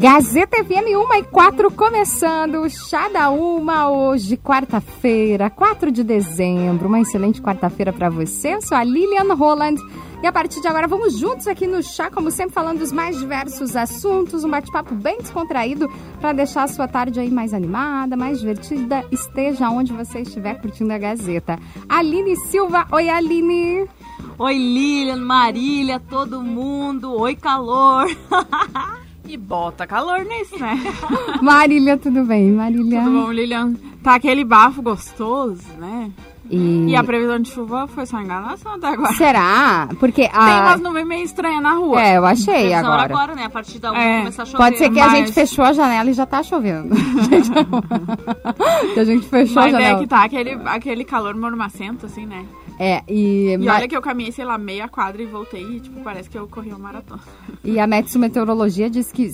Gazeta FM 1 e 4 começando Chá da Uma hoje, quarta-feira, 4 de dezembro. Uma excelente quarta-feira para você. Eu sou a Lilian Roland e a partir de agora vamos juntos aqui no Chá, como sempre, falando dos mais diversos assuntos. Um bate-papo bem descontraído para deixar a sua tarde aí mais animada, mais divertida, esteja onde você estiver curtindo a Gazeta. Aline Silva, oi Aline! Oi Lilian, Marília, todo mundo, oi calor! E bota calor nisso, né? Marília, tudo bem? Marília. Tudo bom, Lilian? Tá aquele bafo gostoso, né? E... E a previsão de chuva foi só enganação até agora. Será? Porque a... Tem umas nuvens meio estranhas na rua. É, eu achei agora. agora, né? A partir da 1 É, começar a chover. Pode ser que a mas- gente fechou a janela e já tá chovendo. que a gente fechou a Mas é janela. que tá aquele, aquele calor mormacento, assim, né? É, e, E olha que eu caminhei, sei lá, meia quadra e voltei e, tipo, parece que eu corri uma maratona. e a Metsu Meteorologia diz que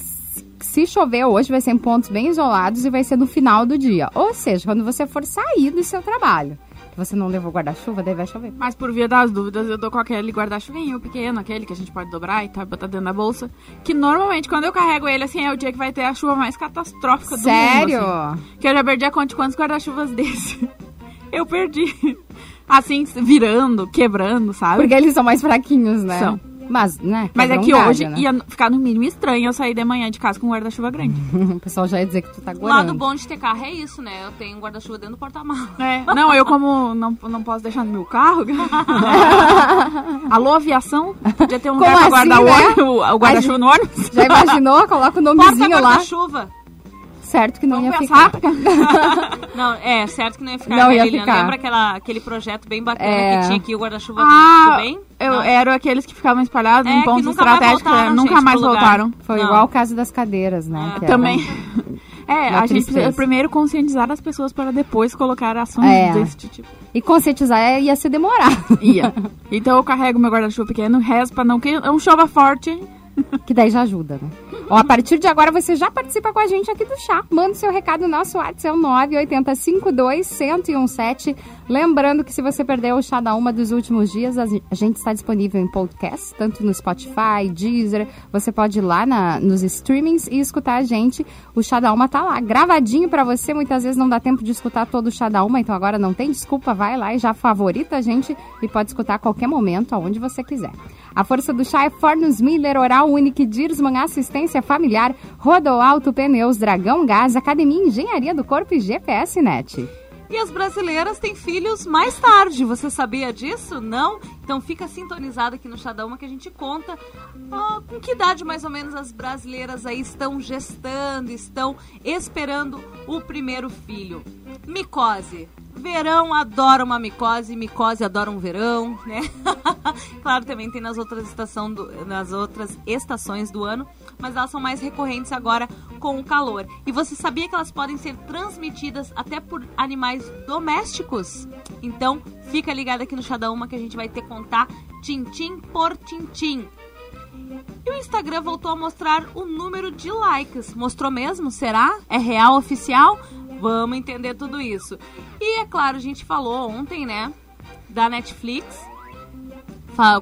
se chover hoje vai ser em pontos bem isolados e vai ser no final do dia. Ou seja, quando você for sair do seu trabalho. Você não levou guarda-chuva, daí vai chover. Mas por via das dúvidas, eu dou com aquele guarda-chuvinho pequeno, aquele que a gente pode dobrar e tal, botar dentro da bolsa. Que normalmente, quando eu carrego ele, assim, é o dia que vai ter a chuva mais catastrófica do Sério? mundo. assim. Que eu já perdi a conta de quantos guarda-chuvas desse. Eu perdi. Assim, virando, quebrando, sabe? Porque eles são mais fraquinhos, né? São. Mas, né? Mas é que hoje né? ia ficar no mínimo estranho eu sair de manhã de casa com um guarda-chuva grande. o pessoal já ia dizer que tu tá O lado gorando. bom de ter carro é isso, né? Eu tenho um guarda-chuva dentro do porta-malas. É, não, eu como não, não posso deixar no meu carro. Alô, aviação? Podia ter um Como lugar pra assim, guardar o né? o, o guarda-chuva no ônibus. Já imaginou? Coloca o nomezinho lá. Porta-guarda-chuva. Certo que não Vamos ia pensar? ficar. Não, é, certo que não ia ficar, Não né, ia Lilian? ficar. Lembra aquela, aquele projeto bem bacana É. que tinha aqui o guarda-chuva Ah, tudo bem? eu Não. eram aqueles que ficavam espalhados É, em pontos nunca mais estratégicos, voltaram, nunca gente, mais voltaram. Foi Não. igual o caso das cadeiras, né? Era- Também. É, a gente precisa primeiro conscientizar as pessoas para depois colocar ações É. desse tipo. E conscientizar é- ia se demorar. Ia. Então eu carrego meu guarda-chuva pequeno, rezo pra não que não chova forte. Que daí já ajuda, né? Ó, a partir de agora você já participa com a gente aqui do chá. Manda seu recado no nosso WhatsApp, é o 98052-1017. Lembrando que se você perdeu o chá da uma dos últimos dias, a gente está disponível em podcast, tanto no Spotify, Deezer. Você pode ir lá na- nos streamings e escutar a gente. O chá da uma tá lá, gravadinho pra você. Muitas vezes não dá tempo de escutar todo o chá da uma, então agora não tem desculpa. Vai lá e já favorita a gente e pode escutar a qualquer momento, aonde você quiser. A força do chá é Fornos Miller, Oral Unique, Dirsman Assistência Familiar, Rodoalto Pneus, Dragão Gás, Academia Engenharia do Corpo e GPS Net. E as brasileiras têm filhos mais tarde. Você sabia disso? Não? Então fica sintonizado aqui no Chá da Uma que a gente conta com que idade mais ou menos as brasileiras aí estão gestando, estão esperando o primeiro filho. Micose. Verão adora uma micose, micose adora um verão, né? claro, também tem nas outras, estação do- nas outras estações do ano, mas elas são mais recorrentes agora com o calor. E você sabia que elas podem ser transmitidas até por animais domésticos? Então, fica ligado aqui no Chá da Uma que a gente vai ter que contar tintim por tintim. E o Instagram voltou a mostrar o número de likes. Mostrou mesmo? Será? É real oficial? Vamos entender tudo isso. E é claro, a gente falou ontem, né? Da Netflix.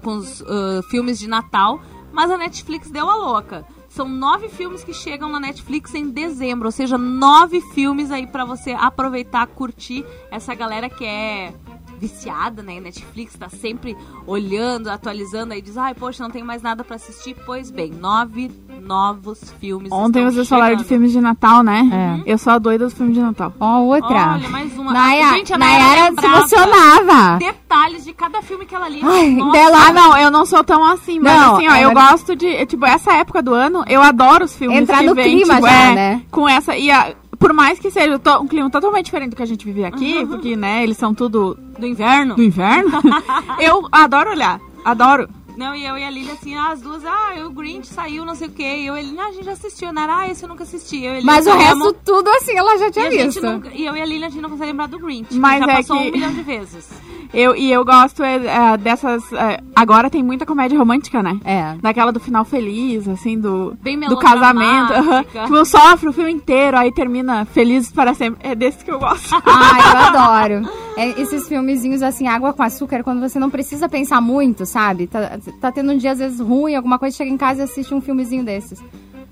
Com os uh, filmes de Natal. Mas a Netflix deu a louca. São nove filmes que chegam na Netflix em dezembro. Ou seja, nove filmes aí pra você aproveitar, curtir essa galera que é viciada, né? Netflix tá sempre olhando, atualizando aí, diz, ai, poxa, não tem mais nada pra assistir. Pois bem, nove novos filmes. Ontem vocês falaram de filmes de Natal, né? Eu sou a doida dos filmes de Natal. Ó, outra. Olha, mais uma. Naya- Gente, a Nayara Nayara se emocionava. Detalhes de cada filme que ela lia. Ai, dela- Ah, não, eu não sou tão assim, mas Não, assim, ó, eu gosto de, tipo, essa época do ano, eu adoro os filmes Entrar que no vem, clima tipo, já, é, né? com essa, e a- por mais que seja um clima totalmente diferente do que a gente vive aqui, porque, né, eles são tudo do inverno. do inverno, eu adoro olhar, adoro. Não, e eu e a Lili, assim, ah, as duas, ah, o Grinch saiu, não sei o quê. E eu e ele, ah, a gente já assistiu, né? Ah, esse eu nunca assisti. Eu, e Mas o não, resto amo. tudo assim ela já E, tinha gente visto. nunca, e eu e a Lili, a gente não consegue lembrar do Grinch. que Mas já é passou que- um milhão de vezes. Eu, e eu gosto é, é, dessas. é, agora tem muita comédia romântica, né? É. Daquela do final feliz, assim, do, Bem do casamento. aham. melodramática. Tipo, sofre o filme inteiro, aí termina felizes para sempre. É desse que eu gosto. Ai, eu adoro. É, esses filmezinhos assim, água com açúcar, quando você não precisa pensar muito, sabe? Tá, tá tendo um dia às vezes ruim, alguma coisa, chega em casa e assiste um filmezinho desses.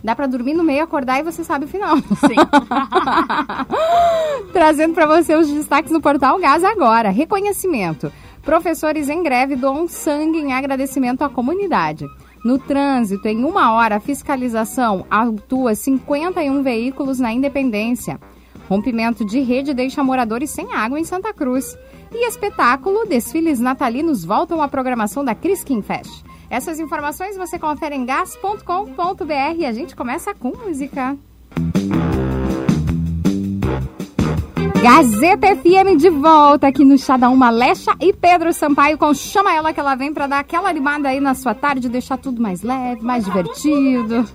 Dá pra dormir no meio, acordar e você sabe o final. Sim. Trazendo pra você os destaques no portal Gás agora. Reconhecimento. Professores em greve doam sangue em agradecimento à comunidade. No trânsito, em uma hora, a fiscalização autua 51 veículos na Independência. Rompimento de rede deixa moradores sem água em Santa Cruz. E espetáculo, desfiles natalinos voltam à programação da Criskin Fest. Essas informações você confere em gas.com.br e a gente começa com música. Gazeta FM de volta aqui no Chá da Uma Lecha e Pedro Sampaio com Chama Ela que ela vem pra dar aquela animada aí na sua tarde, deixar tudo mais leve, mais divertido.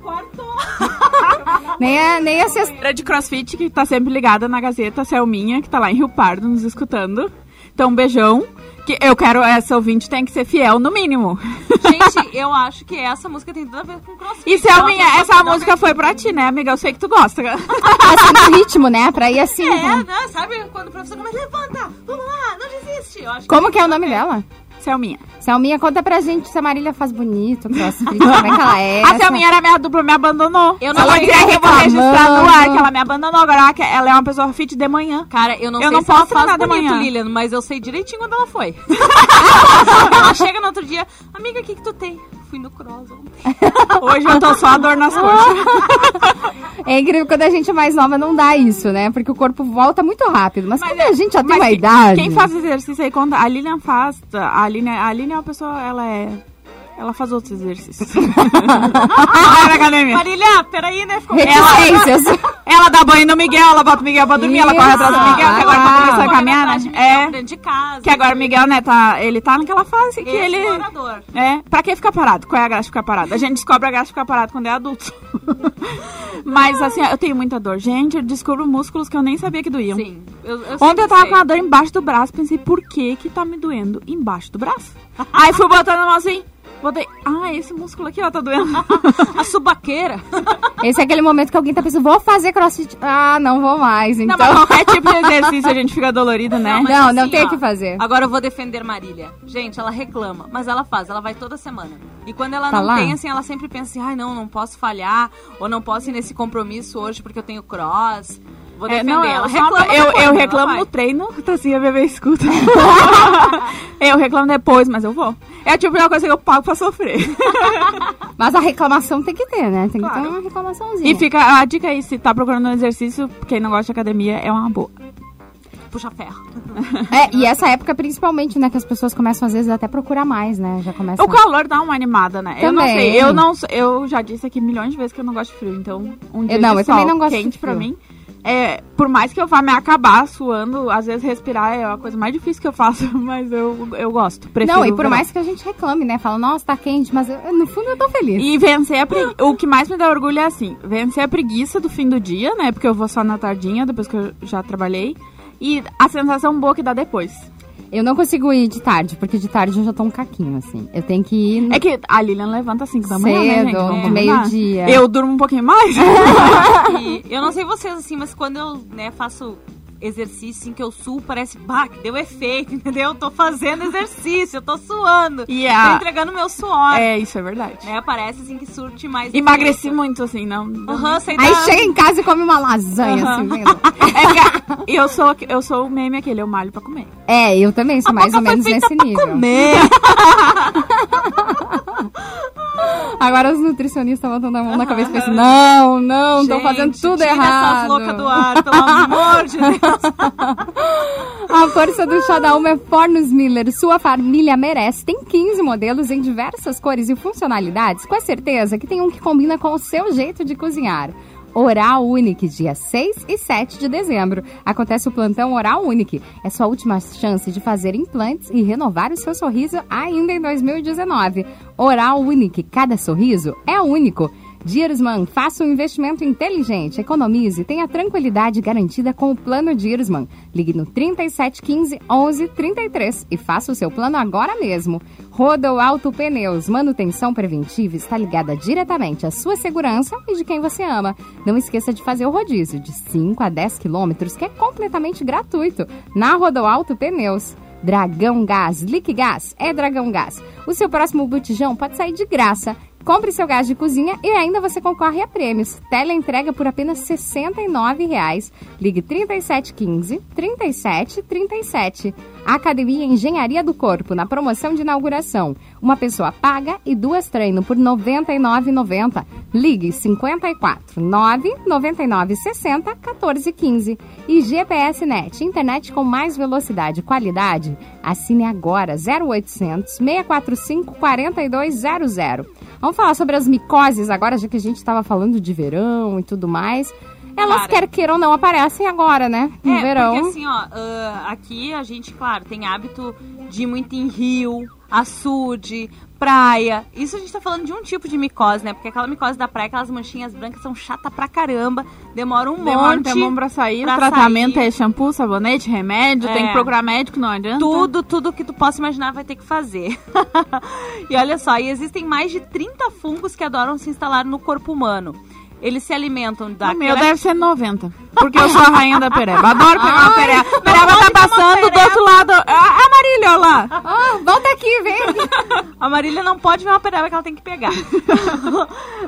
nem a, nem a sexta... Era de crossfit que tá sempre ligada na Gazeta, Selminha, que tá lá em Rio Pardo nos escutando. Então, um beijão. Que eu quero, essa ouvinte tem que ser fiel, no mínimo. Gente, eu acho que essa música tem tudo a ver com crossfit. E Selminha, Ela essa música foi pra ti, né, amiga? Eu sei que tu gosta. Assim, no ritmo, né? Pra ir assim. É, né? Sabe quando o professor começa, levanta, vamos lá, não desiste. Eu acho Como que é o nome dela? Selminha. Selminha, conta pra gente se a Marília faz bonito, crossfit, como é que ela é. A Selminha era minha dupla, me abandonou. Eu não ela sei queria que eu vou registrar no ar, que ela me abandonou. Agora ela ela é uma pessoa fit de manhã. Cara, eu não Eu sei não se ela posso faz treinar de bonito, manhã. Lilian, mas eu sei direitinho quando ela foi. ela chega no outro dia, amiga, o que que tu tem? Fui no cross ontem. Hoje eu tô só a dor nas coxas. É incrível quando a gente é mais nova não dá isso, né? Porque o corpo volta muito rápido. Mas, Mas quando é- a gente já tem uma quem- idade. Quem faz exercício aí conta. A Lilian faz. A Lilian, a Lilian é uma pessoa, ela é. Ela faz outros exercícios. ela é na academia. Marília, peraí, né? Ficou Reticências. Ela dá banho no Miguel, ela bota o Miguel pra dormir, ela corre atrás do Miguel, que agora tá começando a caminhar, de né? É. dentro de casa. Que agora o Miguel, né, tá, ele tá naquela fase que ele. Explorador. É, pra que ficar parado? Qual é a graça de ficar parado? A gente descobre a graça de ficar parado quando é adulto. Mas assim, eu tenho muita dor. Gente, eu descubro músculos que eu nem sabia que doíam. Sim. Eu, eu Ontem eu tava sei. com a dor embaixo do braço, pensei, por que que tá me doendo embaixo do braço? Aí fui botando a mão assim, botei, ah, esse músculo aqui, ó, tá doendo. A subaqueira. Esse é aquele momento que alguém tá pensando, vou fazer crossfit. Ah, não vou mais, Não, então. mas qualquer tipo de exercício a gente fica dolorido, né? Não, Não, não assim, tem o ó, que fazer. Agora eu vou defender Marília. Gente, ela reclama, mas ela faz, ela vai toda semana. E quando ela Tá não lá? tem, assim, ela sempre pensa assim, ai não, não posso falhar, ou não posso ir nesse compromisso hoje porque eu tenho cross. Vou É, defender. não, ela eu, reclama. eu, depois, eu reclamo no treino, assim a bebê escuta. eu reclamo depois, mas eu vou. É a tipo de coisa que eu pago pra sofrer. Mas a reclamação tem que ter, né? Tem que Claro. ter uma reclamaçãozinha. E fica a dica aí, se tá procurando um exercício, quem não gosta de academia, é uma boa. Puxa ferro. É, e essa época principalmente, né? Que as pessoas começam às vezes até procurar mais, né? Já começa. O calor dá uma animada, né? Eu não Também. sei, eu não eu já disse aqui milhões de vezes que eu não gosto de frio, então um dia não, de eu também sol não gosto de quente pra frio. mim. É, por mais que eu vá me acabar suando, às vezes respirar é a coisa mais difícil que eu faço, mas eu, eu gosto. Prefiro Não, e por verão. mais que a gente reclame, né? Fala, nossa, tá quente, mas eu- no fundo eu tô feliz. E vencer a preguiça. O que mais me dá orgulho é assim: vencer a preguiça do fim do dia, né? Porque eu vou só na tardinha, depois que eu já trabalhei. E a sensação boa que dá depois. Eu não consigo ir de tarde, porque de tarde eu já tô um caquinho, assim. Eu tenho que ir. É que a Lilian levanta às 5 da manhã, né, Cedo, gente? Vamos de combinar. meio-dia. Eu durmo um pouquinho mais. E eu não sei vocês, assim, mas quando eu né, faço exercício, assim, que eu suo, parece, bah, que deu efeito, entendeu? Eu tô fazendo exercício, eu tô suando. E Tô a... entregando meu suor. É, isso é verdade. Né? Parece, assim, que surte mais Emagreci efeito. muito, assim, não. Aham, sei Aí da- chega em casa e come uma lasanha, Aham. assim, vendo? É que eu sou, eu sou o meme aquele, eu malho pra comer. É, eu também sou A mais ou menos nesse pra nível. comer. Agora os nutricionistas botando a mão na cabeça e pensam, não, não, Gente, fazendo tudo tira errado. essas loucas do ar, pelo amor de Deus. A força do chá da Uma é Fornos Miller. Sua família merece. Tem 15 modelos em diversas cores e funcionalidades. Com a certeza que tem um que combina com o seu jeito de cozinhar. Oral Unique, dia 6 e 7 de dezembro. Acontece o plantão Oral Unique. É sua última chance de fazer implantes e renovar o seu sorriso ainda em 2019. Oral Unique, cada sorriso é único. Diersman, faça um investimento inteligente, economize, tenha tranquilidade garantida com o plano Diersman. Ligue no 3715 1133 e faça o seu plano agora mesmo. Rodo Alto Pneus, manutenção preventiva está ligada diretamente à sua segurança e de quem você ama. Não esqueça de fazer o rodízio de 5 a 10 quilômetros, que é completamente gratuito, na Rodo Alto Pneus. Dragão Gás, Liquigás, é Dragão Gás. O seu próximo botijão pode sair de graça. Compre seu gás de cozinha e ainda você concorre a prêmios. Tela entrega por apenas R$ 69,00. Ligue 3715 3737. Academia Engenharia do Corpo, na promoção de inauguração. Uma pessoa paga e duas treino por R$ 99,90. Ligue 54 999 60 14 15. E GPS Net, internet com mais velocidade e qualidade. Assine agora 0800 645 4200. Vamos falar sobre as micoses agora, já que a gente estava falando de verão e tudo mais. Elas, Cara. quer queiram ou não, aparecem agora, né? No é, verão. porque assim, ó, ah, aqui a gente, claro, tem hábito de ir muito em rio, açude, praia. Isso a gente tá falando de um tipo de micose, né? Porque aquela micose da praia, aquelas manchinhas brancas são chata pra caramba, demora um Demora um monte. tempão pra sair. pra o tratamento sair. é shampoo, sabonete, remédio. É. Tem que procurar médico, não adianta. Tudo, tudo que tu possa imaginar vai ter que fazer. e olha só, e existem mais de 30 fungos que adoram se instalar no corpo humano. Eles se alimentam da O meu deve ser 90. Porque eu sou a rainha da pereba. Adoro pegar uma pereba. não Pereba tá passando do outro lado. A, a Marília, olha lá. Ah, volta aqui, vem. A Marília não pode ver uma pereba que ela tem que pegar.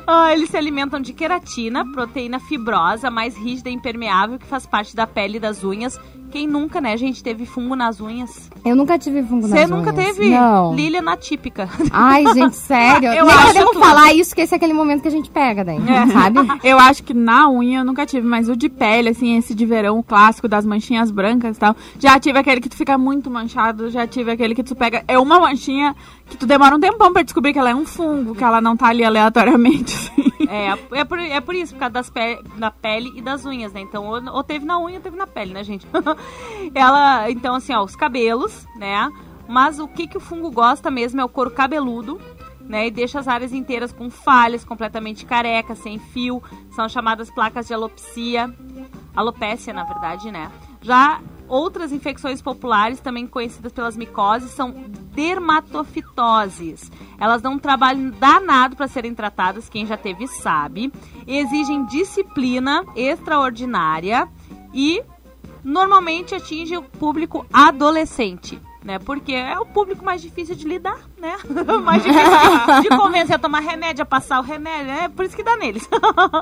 Ah, eles se alimentam de queratina, proteína fibrosa, mais rígida e impermeável, que faz parte da pele e das unhas. Quem nunca, né, gente, teve fungo nas unhas? Eu nunca tive fungo Você nas nunca unhas. teve? Não. Lilian atípica. Ai, gente, sério. Eu Nem acho podemos tudo. falar isso, que esse é aquele momento que a gente pega daí, É. sabe? Eu acho que na unha eu nunca tive, mas o de pele, assim, esse de verão, o clássico das manchinhas brancas e tal. Já tive aquele que tu fica muito manchado, já tive aquele que tu pega. É uma manchinha que tu demora um tempão pra descobrir que ela é um fungo, que ela não tá ali aleatoriamente, assim. É, é por, é por isso, por causa das pe da pele e das unhas, né? Então, ou, ou teve na unha ou teve na pele, né, gente? Ela, então, assim, ó, os cabelos, né? Mas o que, que o fungo gosta mesmo é o couro cabeludo, né? E deixa as áreas inteiras com falhas, completamente carecas, sem fio. São chamadas placas de alopecia. Alopécia, na verdade, né? Já outras infecções populares, também conhecidas pelas micoses, são dermatofitoses. Elas dão um trabalho danado para serem tratadas, quem já teve sabe. Exigem disciplina extraordinária e normalmente atinge o público adolescente. Né? Porque é o público mais difícil de lidar, né? mais difícil de, de convencer a tomar remédio, a passar o remédio, é por isso que dá neles.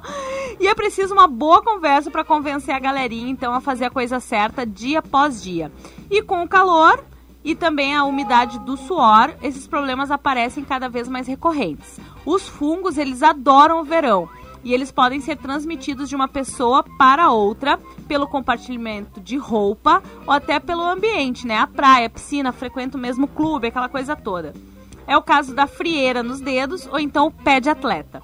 e é preciso uma boa conversa para convencer a galerinha, então, a fazer a coisa certa dia após dia. E com o calor e também a umidade do suor, esses problemas aparecem cada vez mais recorrentes. Os fungos, eles adoram o verão e eles podem ser transmitidos de uma pessoa para outra pelo compartilhamento de roupa ou até pelo ambiente, né? A praia, a piscina, frequenta o mesmo clube, aquela coisa toda. É o caso da frieira nos dedos ou então o pé de atleta.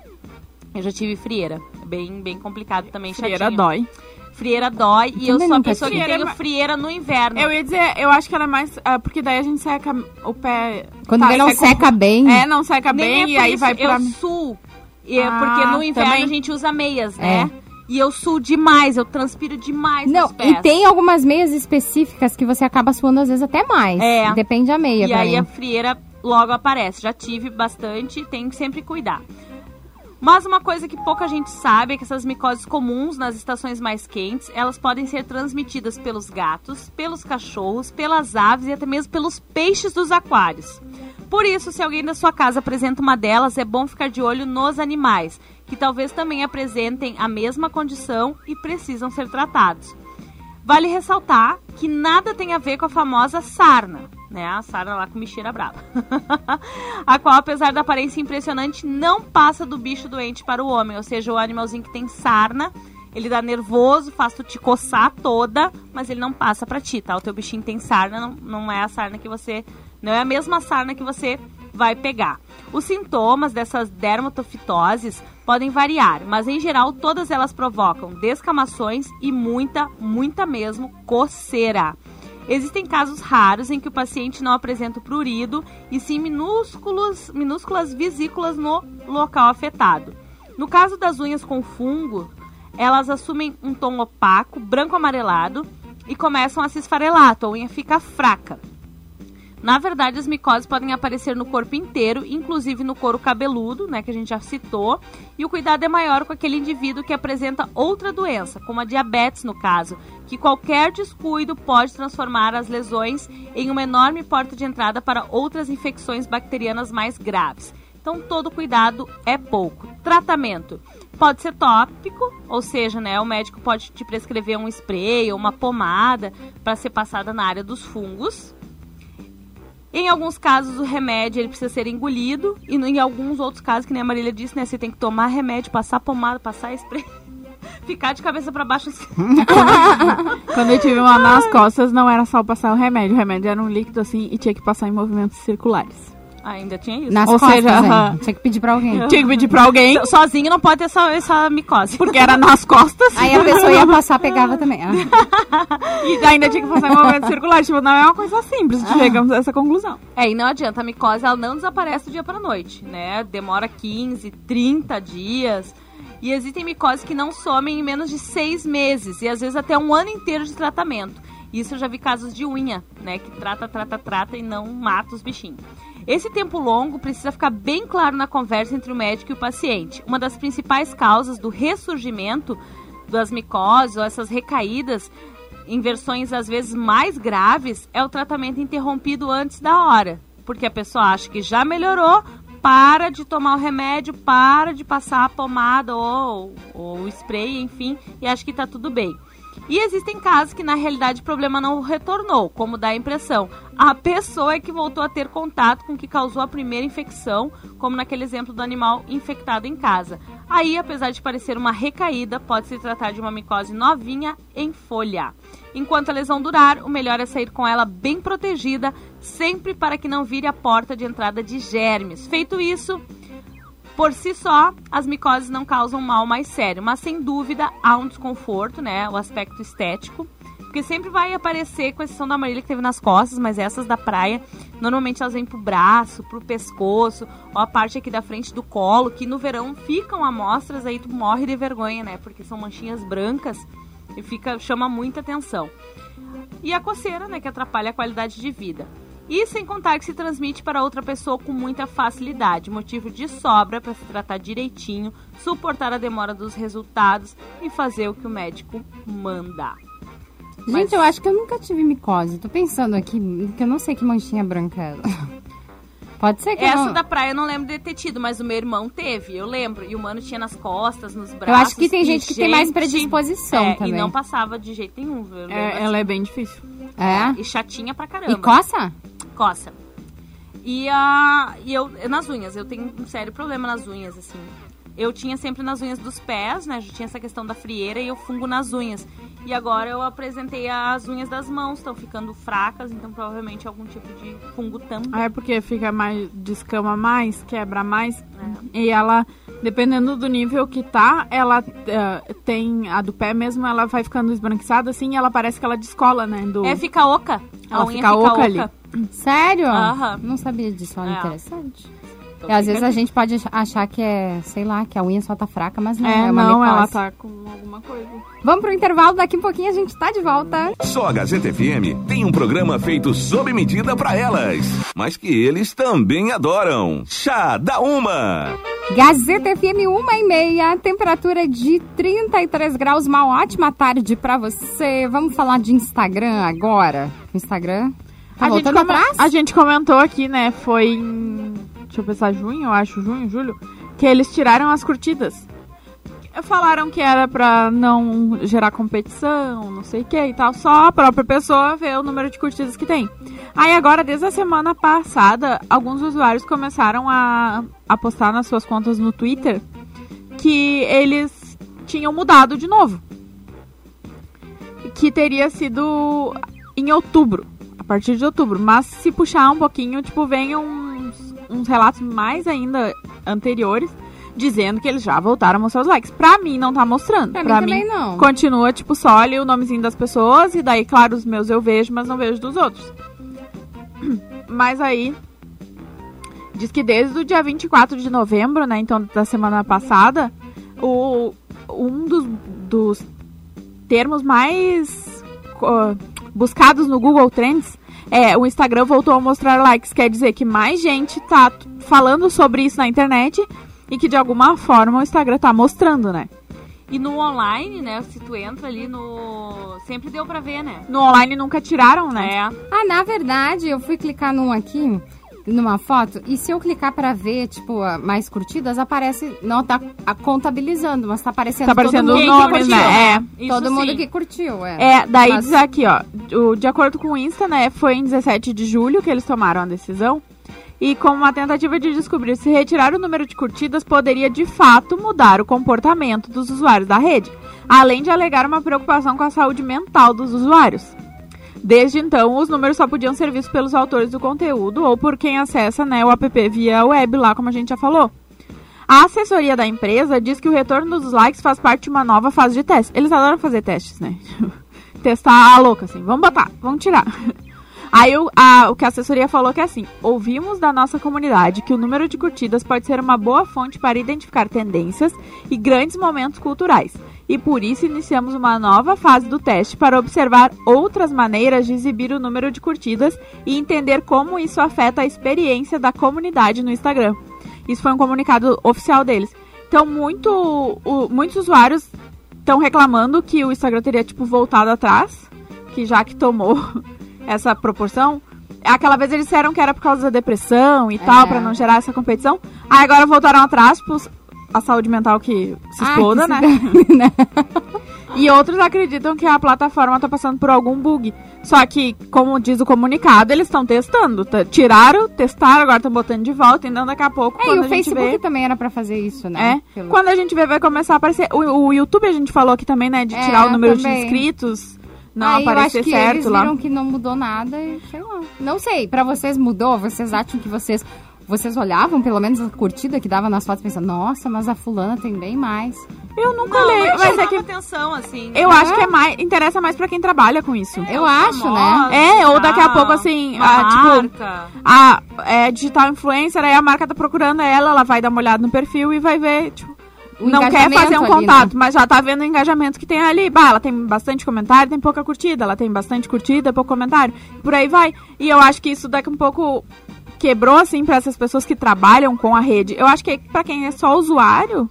Eu já tive frieira, bem bem complicado também, Frieira chatinho. dói. Frieira dói e eu sou a pessoa que tenho frieira no inverno. Eu ia dizer, eu acho que ela é mais. ah, porque daí a gente seca o pé. Quando tá, vê, não seca seca bem. É, não seca Nem bem é e aí isso, vai pra. Eu suo, e é Ah, porque no inverno também. a gente usa meias, É. né? E eu suo demais, eu transpiro demais Não, e tem algumas meias específicas que você acaba suando às vezes até mais. É. Depende da meia E aí mim. a frieira logo aparece. Já tive bastante, tem que sempre cuidar. Mas uma coisa que pouca gente sabe é que essas micoses comuns nas estações mais quentes, elas podem ser transmitidas pelos gatos, pelos cachorros, pelas aves e até mesmo pelos peixes dos aquários. Por isso, se alguém da sua casa apresenta uma delas, é bom ficar de olho nos animais, que talvez também apresentem a mesma condição e precisam ser tratados. Vale ressaltar que nada tem a ver com a famosa sarna, né? A sarna lá com bicheira brava. a qual, apesar da aparência impressionante, não passa do bicho doente para o homem. Ou seja, o animalzinho que tem sarna, ele dá nervoso, faz tu te coçar toda, mas ele não passa pra ti, tá? O teu bichinho tem sarna, não, não é a sarna que você... Não é a mesma sarna que você vai pegar. Os sintomas dessas dermatofitoses podem variar, mas em geral todas elas provocam descamações e muita, muita mesmo coceira. Existem casos raros em que o paciente não apresenta prurido e sim minúsculos, minúsculas vesículas no local afetado. No caso das unhas com fungo, elas assumem um tom opaco, branco amarelado e começam a se esfarelar, a unha fica fraca. Na verdade, as micoses podem aparecer no corpo inteiro, inclusive no couro cabeludo, né, que a gente já citou, e o cuidado é maior com aquele indivíduo que apresenta outra doença, como a diabetes no caso, que qualquer descuido pode transformar as lesões em uma enorme porta de entrada para outras infecções bacterianas mais graves. Então, todo cuidado é pouco. Tratamento pode ser tópico, ou seja, né, o médico pode te prescrever um spray ou uma pomada para ser passada na área dos fungos. Em alguns casos, o remédio ele precisa ser engolido. E em alguns outros casos, que nem a Marília disse, né? Você tem que tomar remédio, passar pomada, passar spray. Ficar de cabeça para baixo assim. Quando eu tive uma nas costas, não era só passar o remédio. O remédio era um líquido assim e tinha que passar em movimentos circulares. Ainda tinha isso. Nas Ou costas, seja, hein? aham. tinha que pedir pra alguém. Tinha que pedir pra alguém, Sozinho não pode ter essa, essa micose. porque era nas costas. Aí a pessoa ia passar, pegava também. Ah. E ainda tinha que passar em movimentos circulares. Tipo, não é uma coisa simples. Chegamos a essa conclusão. É, e não adianta, a micose ela não desaparece do dia para noite, né? Demora 15, 30 dias. E existem micoses que não somem em menos de seis meses e às vezes até um ano inteiro de tratamento. Isso eu já vi casos de unha, né? Que trata, trata, trata e não mata os bichinhos. Esse tempo longo precisa ficar bem claro na conversa entre o médico e o paciente. Uma das principais causas do ressurgimento das micoses ou essas recaídas em versões às vezes mais graves é o tratamento interrompido antes da hora. Porque a pessoa acha que já melhorou, para de tomar o remédio, para de passar a pomada ou, ou o spray, enfim, e acha que está tudo bem. E existem casos que na realidade o problema não retornou, como dá a impressão. A pessoa é que voltou a ter contato com o que causou a primeira infecção, como naquele exemplo do animal infectado em casa. Aí, apesar de parecer uma recaída, pode se tratar de uma micose novinha em folha. Enquanto a lesão durar, o melhor é sair com ela bem protegida, sempre para que não vire a porta de entrada de germes. Feito isso, por si só, as micoses não causam mal mais sério, mas sem dúvida há um desconforto, né? O aspecto estético. Porque sempre vai aparecer, com exceção da Marília que teve nas costas, mas essas da praia, normalmente elas vêm pro braço, pro pescoço, ou a parte aqui da frente do colo, que no verão ficam amostras, aí tu morre de vergonha, né? Porque são manchinhas brancas e fica, chama muita atenção. E a coceira, né, que atrapalha a qualidade de vida. E sem contar que se transmite para outra pessoa com muita facilidade, motivo de sobra para se tratar direitinho, suportar a demora dos resultados e fazer o que o médico manda. Gente, eu acho que eu nunca tive micose. Tô pensando aqui que eu não sei que manchinha branca é. Pode ser que eu Essa não... da praia eu não lembro de ter tido, mas o meu irmão teve, eu lembro. E o mano tinha nas costas, nos braços. Eu acho que tem e, gente que tem mais predisposição é, também. E não passava de jeito nenhum, viu? É, assim. ela é bem difícil. É? E chatinha pra caramba. E coça? Coça. E, a, e eu, nas unhas, eu tenho um sério problema nas unhas, assim. Eu tinha sempre nas unhas dos pés, né? Já tinha essa questão da frieira e eu fungo nas unhas. E agora eu apresentei as unhas das mãos, estão ficando fracas, então provavelmente algum tipo de fungo também. Ah, É porque fica mais, descama mais, quebra mais. E ela, dependendo do nível que tá, ela eh, tem a do pé mesmo, ela vai ficando esbranquiçada assim e ela parece que ela descola, né? Do... É, fica oca. A Ela unha fica oca ali. Sério? Aham. Não sabia disso, olha, É. interessante. Então E às vezes a gente pode ach- achar que é, sei lá, que a unha só tá fraca, mas não, é, É, uma não, micose. ela tá com alguma coisa. Vamos pro intervalo, daqui a pouquinho a gente tá de volta. Só a Gazeta FM tem um programa feito sob medida pra elas, mas que eles também adoram. Chá da Uma. Gazeta FM 1 e meia, temperatura de 33 graus, uma ótima tarde pra você. Vamos falar de Instagram agora? Instagram tá a, gente a gente comentou aqui, né? Foi em. Deixa eu pensar, junho, eu acho, junho, julho, que eles tiraram as curtidas. Falaram que era pra não gerar competição, não sei o que e tal, só a própria pessoa ver o número de curtidas que tem. Aí agora, desde a semana passada, alguns usuários começaram a, a postar nas suas contas no Twitter que eles tinham mudado de novo. Que teria sido em outubro, a partir de outubro. Mas se puxar um pouquinho, tipo, vem uns, uns relatos mais ainda anteriores, dizendo que eles já voltaram a mostrar os likes. Pra mim, não tá mostrando. Pra mim também não. Continua, tipo, só ali o nomezinho das pessoas, e daí, claro, os meus eu vejo, mas não vejo dos outros. Mas aí, diz que desde o dia 24 de novembro, né, então da semana passada, o, um dos, dos termos mais uh, buscados no Google Trends é o Instagram voltou a mostrar likes. Quer dizer que mais gente tá falando sobre isso na internet e que de alguma forma o Instagram tá mostrando, né? E no online, né? Se tu entra ali no. Sempre deu pra ver, né? No online nunca tiraram, né? É. Ah, na verdade, eu fui clicar num aqui, numa foto, e se eu clicar pra ver, tipo, mais curtidas, aparece. Não tá a- contabilizando, mas tá aparecendo Tá aparecendo todo os mundo que nomes, curtiu. né? É. Isso todo mundo sim. que curtiu, é. É, daí Mas- diz aqui, ó, o- de acordo com o Insta, né, foi em 17 de julho que eles tomaram a decisão. E como uma tentativa de descobrir se retirar o número de curtidas poderia de fato mudar o comportamento dos usuários da rede, além de alegar uma preocupação com a saúde mental dos usuários. Desde então, os números só podiam ser vistos pelos autores do conteúdo ou por quem acessa né, o app via web, lá como a gente já falou. A assessoria da empresa diz que o retorno dos likes faz parte de uma nova fase de teste. Eles adoram fazer testes, né? Testar a louca, assim. Vamos botar, vamos tirar. Aí o, a- o que a assessoria falou que é assim: ouvimos da nossa comunidade que o número de curtidas pode ser uma boa fonte para identificar tendências e grandes momentos culturais. E por isso iniciamos uma nova fase do teste para observar outras maneiras de exibir o número de curtidas e entender como isso afeta a experiência da comunidade no Instagram. Isso foi um comunicado oficial deles. Então, muito, o- muitos usuários estão reclamando que o Instagram teria, tipo, voltado atrás, que já que tomou essa proporção. Aquela vez eles disseram que era por causa da depressão e tal, pra não gerar essa competição. Aí agora voltaram atrás, tipo, a saúde mental que se Ah, exploda, que né? se né? E outros acreditam que a plataforma tá passando por algum bug. Só que, como diz o comunicado, eles estão testando. Tiraram, testaram, agora estão botando de volta. Então daqui a pouco, É, quando e o a gente Facebook vê... também era pra fazer isso, né? É, Pelo- quando a gente vê, vai começar a aparecer. O, o YouTube a gente falou aqui também, né? De É, tirar o número de também. inscritos, não Aí eu acho aparecer que certo eles lá. viram que não mudou nada e sei lá. Não sei, pra vocês mudou? Vocês acham que vocês... Vocês olhavam, pelo menos, a curtida que dava nas fotos pensando, nossa, mas a fulana tem bem mais. Eu nunca Não, olhei, mas mas é que atenção, assim. eu É? acho que é mais, interessa mais pra quem trabalha com isso. Eu acho, Famosa né? É, ou daqui a pouco, assim, ah, tipo, marca. A é, digital influencer, aí a marca tá procurando ela, ela vai dar uma olhada no perfil e vai ver, tipo, O não quer fazer um ali, contato, né? mas já tá vendo o engajamento que tem ali. Bah, ela tem bastante comentário, tem pouca curtida, ela tem bastante curtida, pouco comentário. Por aí vai. E eu acho que isso daqui um pouco quebrou, assim, pra essas pessoas que trabalham com a rede. Eu acho que pra quem é só usuário,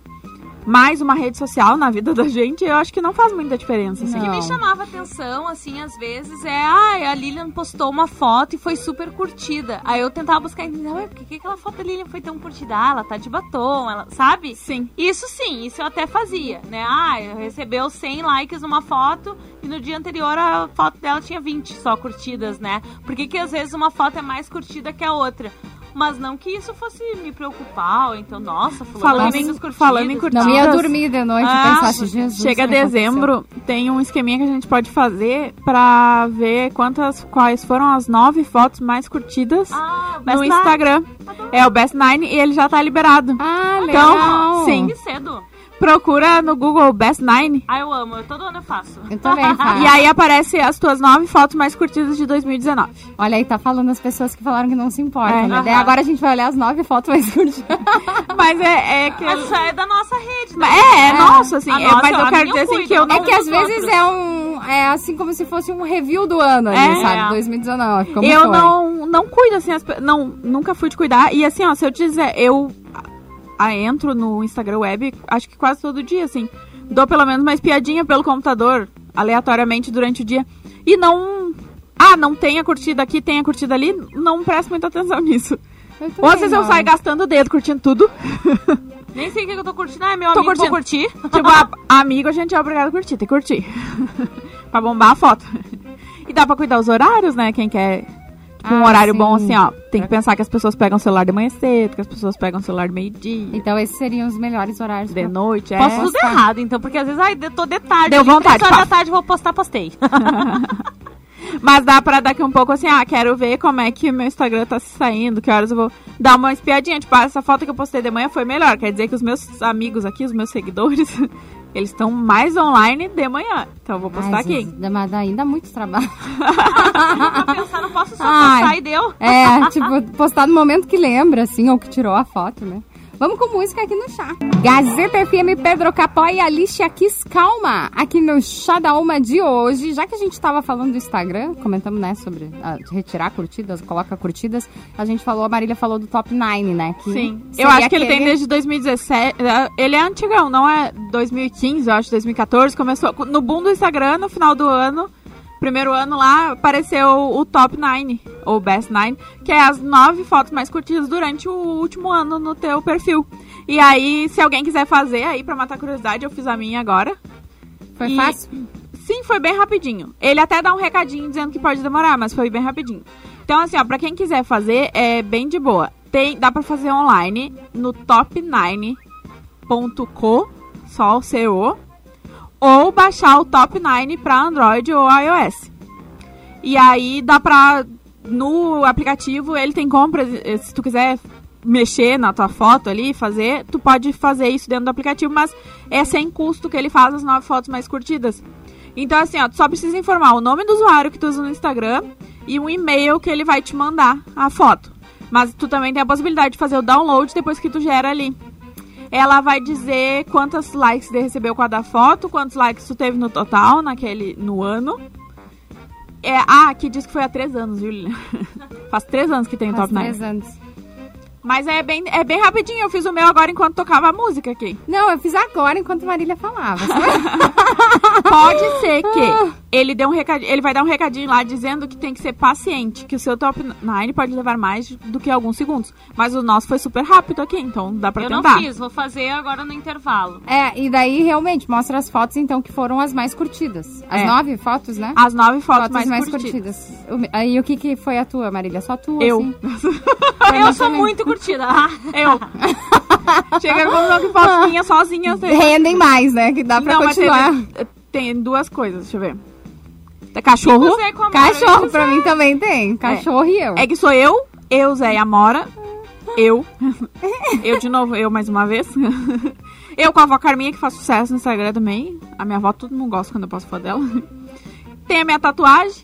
mais uma rede social na vida da gente, eu acho que não faz muita diferença, assim. O que me chamava atenção, assim, às vezes, é ah, a Lilian postou uma foto e foi super curtida. Aí eu tentava buscar entender, ué, por que, que aquela foto da Lilian foi tão curtida? Ah, ela tá de batom, ela, sabe? Sim. Isso sim, isso eu até fazia, né? Ah, recebeu 100 likes numa foto e no dia anterior a foto dela tinha 20 só curtidas, né? Por que, que às vezes uma foto é mais curtida que a outra? Mas não que isso fosse me preocupar, ou então, nossa, Falando falando em curtidas, Não ia dormir de noite Ah, e pensasse, Jesus. Chega o que aconteceu? dezembro, tem um esqueminha que a gente pode fazer pra ver quantas, quais foram as nove fotos mais curtidas Ah, no. Instagram. É o Best Nine e ele já tá liberado. Ah, Então, legal. sim. Que cedo. Procura no Google Best Nine Ah, eu amo. Eu todo ano eu faço. Eu também faço. e aí aparece as tuas nove fotos mais curtidas de 2019. Olha aí, tá falando as pessoas que falaram que não se importam, É. né? Aham. agora a gente vai olhar as nove fotos mais curtidas. Mas é, é que. Mas isso é da nossa rede, né? É, é, nossa, assim, A é, nossa, mas eu quero dizer assim cuido, que eu não. É que às dos vezes outros. é um. É assim como se fosse um review do ano ali, É. sabe? 2019. Como eu foi. não, não cuido, assim, as não, nunca fui de cuidar. E assim, ó, se eu te dizer, eu ah, entro no Instagram web, acho que quase todo dia, assim. Dou pelo menos uma espiadinha pelo computador, aleatoriamente durante o dia. E não. Ah, não tem a curtida aqui, tem a curtida ali. Não presto muita atenção nisso. Ou às vezes eu saio gastando o dedo curtindo tudo. Nem sei o que eu tô curtindo. Ah, meu Tô amigo, vou curtir. tipo, a, amigo a gente é obrigado a curtir, tem que curtir. pra bombar a foto. E dá pra cuidar os horários, né? Quem quer. Um Ah, horário sim. bom assim, ó. Tem que pensar que as pessoas pegam o celular de manhã cedo, que as pessoas pegam o celular meio-dia, Então esses seriam os melhores horários. de pra- noite, é. Posso tudo errado, então, porque às vezes, ai, eu tô de tarde. Deu vontade, três horas pá. da tarde, vou postar, postei. Mas dá pra daqui um pouco assim, ah, quero ver como é que meu Instagram tá se saindo, que horas eu vou dar uma espiadinha. Tipo, ah, essa foto que eu postei de manhã foi melhor. Quer dizer que os meus amigos aqui, os meus seguidores, eles estão mais online de manhã. Então eu vou postar Ai, aqui. Dá, dá ainda muito trabalho. Pra pensar, não posso só Ai. postar e deu. É, tipo, postar no momento que lembra, assim, ou que tirou a foto, né? Vamos com música aqui no chá. Gazeta FM, Pedro Capó e Alicia Kiss Calma, aqui no Chá da Uma de hoje. Já que a gente tava falando do Instagram, comentamos, né, sobre ah, retirar curtidas, coloca curtidas, a gente falou, a Marília falou do Top 9, né? Sim. Eu acho que ele tem aquele- desde 2017. é, Ele é antigão, não é 2015, eu acho, 2014. Começou no boom do Instagram, no final do ano. Primeiro ano lá apareceu o Top 9, ou Best 9, que é as nove fotos mais curtidas durante o último ano no teu perfil. E aí, se alguém quiser fazer aí pra matar a curiosidade, eu fiz a minha agora. Foi E- fácil? Sim, foi bem rapidinho. Ele até dá um recadinho dizendo que pode demorar, mas foi bem rapidinho. Então, assim, ó, pra quem quiser fazer, é bem de boa. Tem, dá pra fazer online no top9.co, só o CO, ou baixar o Top 9 pra Android ou iOS. E aí dá pra. No aplicativo ele tem compras. Se tu quiser mexer na tua foto ali, fazer, tu pode fazer isso dentro do aplicativo, mas é sem custo que ele faz as nove fotos mais curtidas. Então, assim, ó, tu só precisa informar o nome do usuário que tu usa no Instagram e um e-mail que ele vai te mandar a foto. Mas tu também tem a possibilidade de fazer o download depois que tu gera ali. Ela vai dizer quantos likes ele recebeu com a da foto, quantos likes tu teve no total naquele no ano. É, ah, aqui diz que foi há três anos, viu? Faz três anos que tem o Faz Top 9. três anos. Mas é bem, é bem rapidinho, eu fiz o meu agora enquanto tocava a música aqui. Não, eu fiz agora enquanto Marília falava. Pode ser que ele dê um recadinho, ele vai dar um recadinho lá dizendo que tem que ser paciente, que o seu top 9 pode levar mais do que alguns segundos. Mas o nosso foi super rápido aqui, então dá pra Eu não tentar. fiz, vou fazer agora no intervalo. É, e daí realmente mostra as fotos, então, que foram as mais curtidas. As É. nove fotos, né? As nove fotos, mais, curtidas. O- Aí o que, que foi a tua, Marília? Só a tua? Eu. assim? Eu sou muito curtida. Eu. Chega com que minha sozinha. assim. Rendem mais, né? Que dá pra Não, mas continuar. teve- tem duas coisas, deixa eu ver. Cachorro. Você com a Mara, Cachorro, pra mim também tem. Cachorro e eu. É que sou eu, eu, Zé e Amora. Eu. Eu de novo, eu mais uma vez. Eu com a avó Carminha, que faz sucesso no Instagram também. A minha avó, todo mundo gosta quando eu posto foto dela. Tem a minha tatuagem.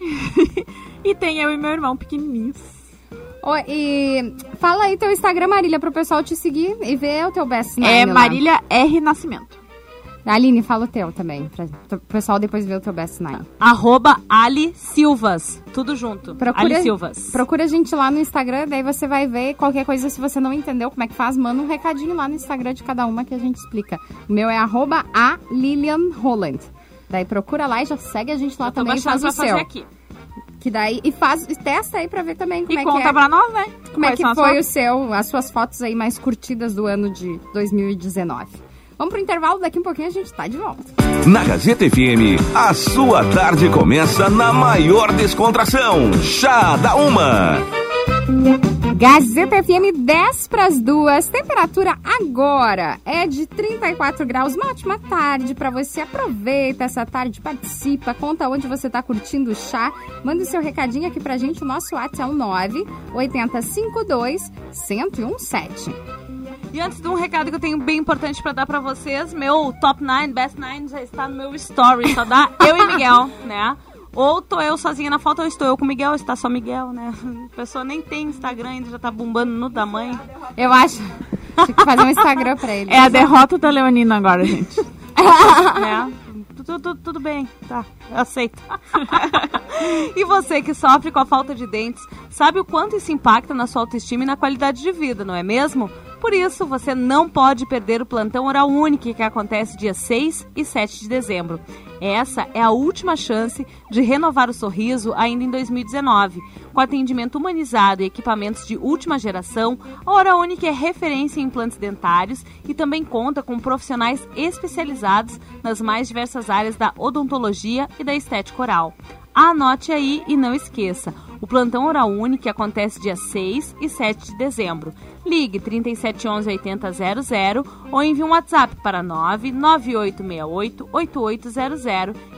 E tem eu e meu irmão pequenininhos. Ô, e fala aí teu Instagram, Marília, pro pessoal te seguir e ver o teu best nine É lá. Marília R. Nascimento. Aline, fala o teu também, pra o pessoal depois ver o teu best nine. Arroba Ali Silvas. Tudo junto. Procura, Ali Silvas. procura a gente lá no Instagram, daí você vai ver qualquer coisa. Se você não entendeu como é que faz, manda um recadinho lá no Instagram de cada uma que a gente explica. O meu é arroba a Lilian Holland. Daí procura lá e já segue a gente lá Tô também e faz o fazer seu. aqui. Que daí, e faz, e testa aí pra ver também como E é conta que é. pra nós, né? Como é Quais que são as foi o seu, as suas fotos aí mais curtidas do ano de 2019? Vamos pro intervalo, daqui um pouquinho a gente tá de volta. Na Gazeta FM, a sua tarde começa na maior descontração. Chá da Uma. Gazeta FM 10 para as duas. Temperatura agora é de 34 graus. Uma ótima tarde para você. Aproveita essa tarde, participa, conta onde você está curtindo o chá. Manda o seu recadinho aqui pra gente. O nosso WhatsApp é o 9 8052 1017. E antes de um recado que eu tenho bem importante pra dar pra vocês, meu top 9, best 9 já está no meu story, só dá eu e Miguel, né? Ou tô eu sozinha na foto, ou estou eu com o Miguel, ou está só Miguel, né? A pessoa nem tem Instagram ainda, já tá bombando no tamanho. Eu acho. Tinha que fazer um Instagram pra ele. É a derrota da Leonina agora, gente. né? Tudo, tudo, tudo bem, tá, eu aceito. e você que sofre com a falta de dentes, sabe o quanto isso impacta na sua autoestima e na qualidade de vida, não é mesmo? Por isso, você não pode perder o plantão Oral Unique que acontece dia 6 e 7 de dezembro. Essa é a última chance de renovar o sorriso ainda em 2019. Com atendimento humanizado e equipamentos de última geração, a Oral Unique é referência em implantes dentários e também conta com profissionais especializados nas mais diversas áreas da odontologia e da estética oral. Anote aí e não esqueça. O plantão Oral Unique acontece dia 6 e 7 de dezembro. Ligue 3711 8000 ou envie um WhatsApp para 99868 8800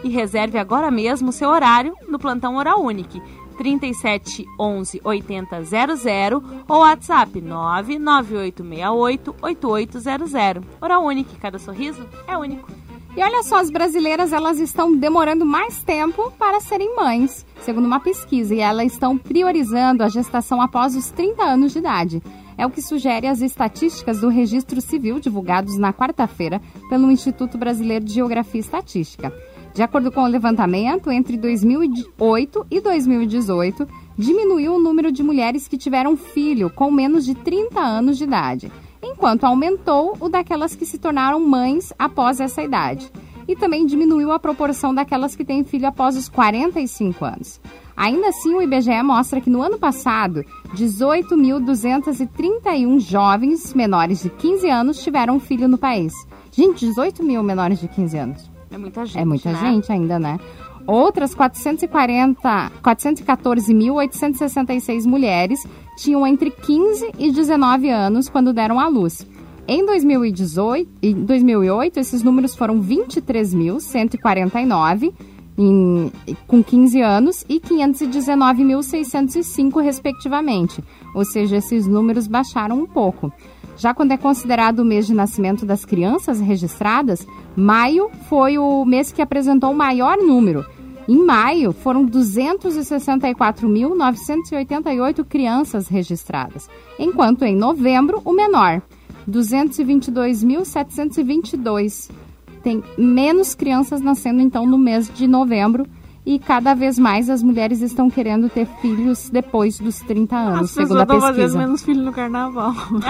e reserve agora mesmo seu horário no plantão Oral Unique. 3711 8000 ou WhatsApp 99868 8800. Oral cada sorriso é único. E olha só, as brasileiras elas estão demorando mais tempo para serem mães, segundo uma pesquisa, e elas estão priorizando a gestação após os 30 anos de idade. É o que sugere as estatísticas do Registro Civil divulgados na quarta-feira pelo Instituto Brasileiro de Geografia e Estatística. De acordo com o levantamento, entre 2008 e 2018, diminuiu o número de mulheres que tiveram filho com menos de 30 anos de idade enquanto aumentou o daquelas que se tornaram mães após essa idade. E também diminuiu a proporção daquelas que têm filho após os 45 anos. Ainda assim, o IBGE mostra que no ano passado, 18.231 jovens menores de 15 anos tiveram filho no país. Gente, 18 mil menores de 15 anos. É muita gente. É muita né? gente ainda, né? Outras 440, 414.866 mulheres tinham entre 15 e 19 anos quando deram à luz. Em 2018, em 2008, esses números foram 23.149 com 15 anos e 519.605 respectivamente. Ou seja, esses números baixaram um pouco. Já quando é considerado o mês de nascimento das crianças registradas, maio foi o mês que apresentou o maior número. Em maio, foram 264.988 crianças registradas, enquanto em novembro, o menor, 222.722. Tem menos crianças nascendo, então, no mês de novembro e cada vez mais as mulheres estão querendo ter filhos depois dos 30 anos, As segundo a pesquisa. menos filho no carnaval.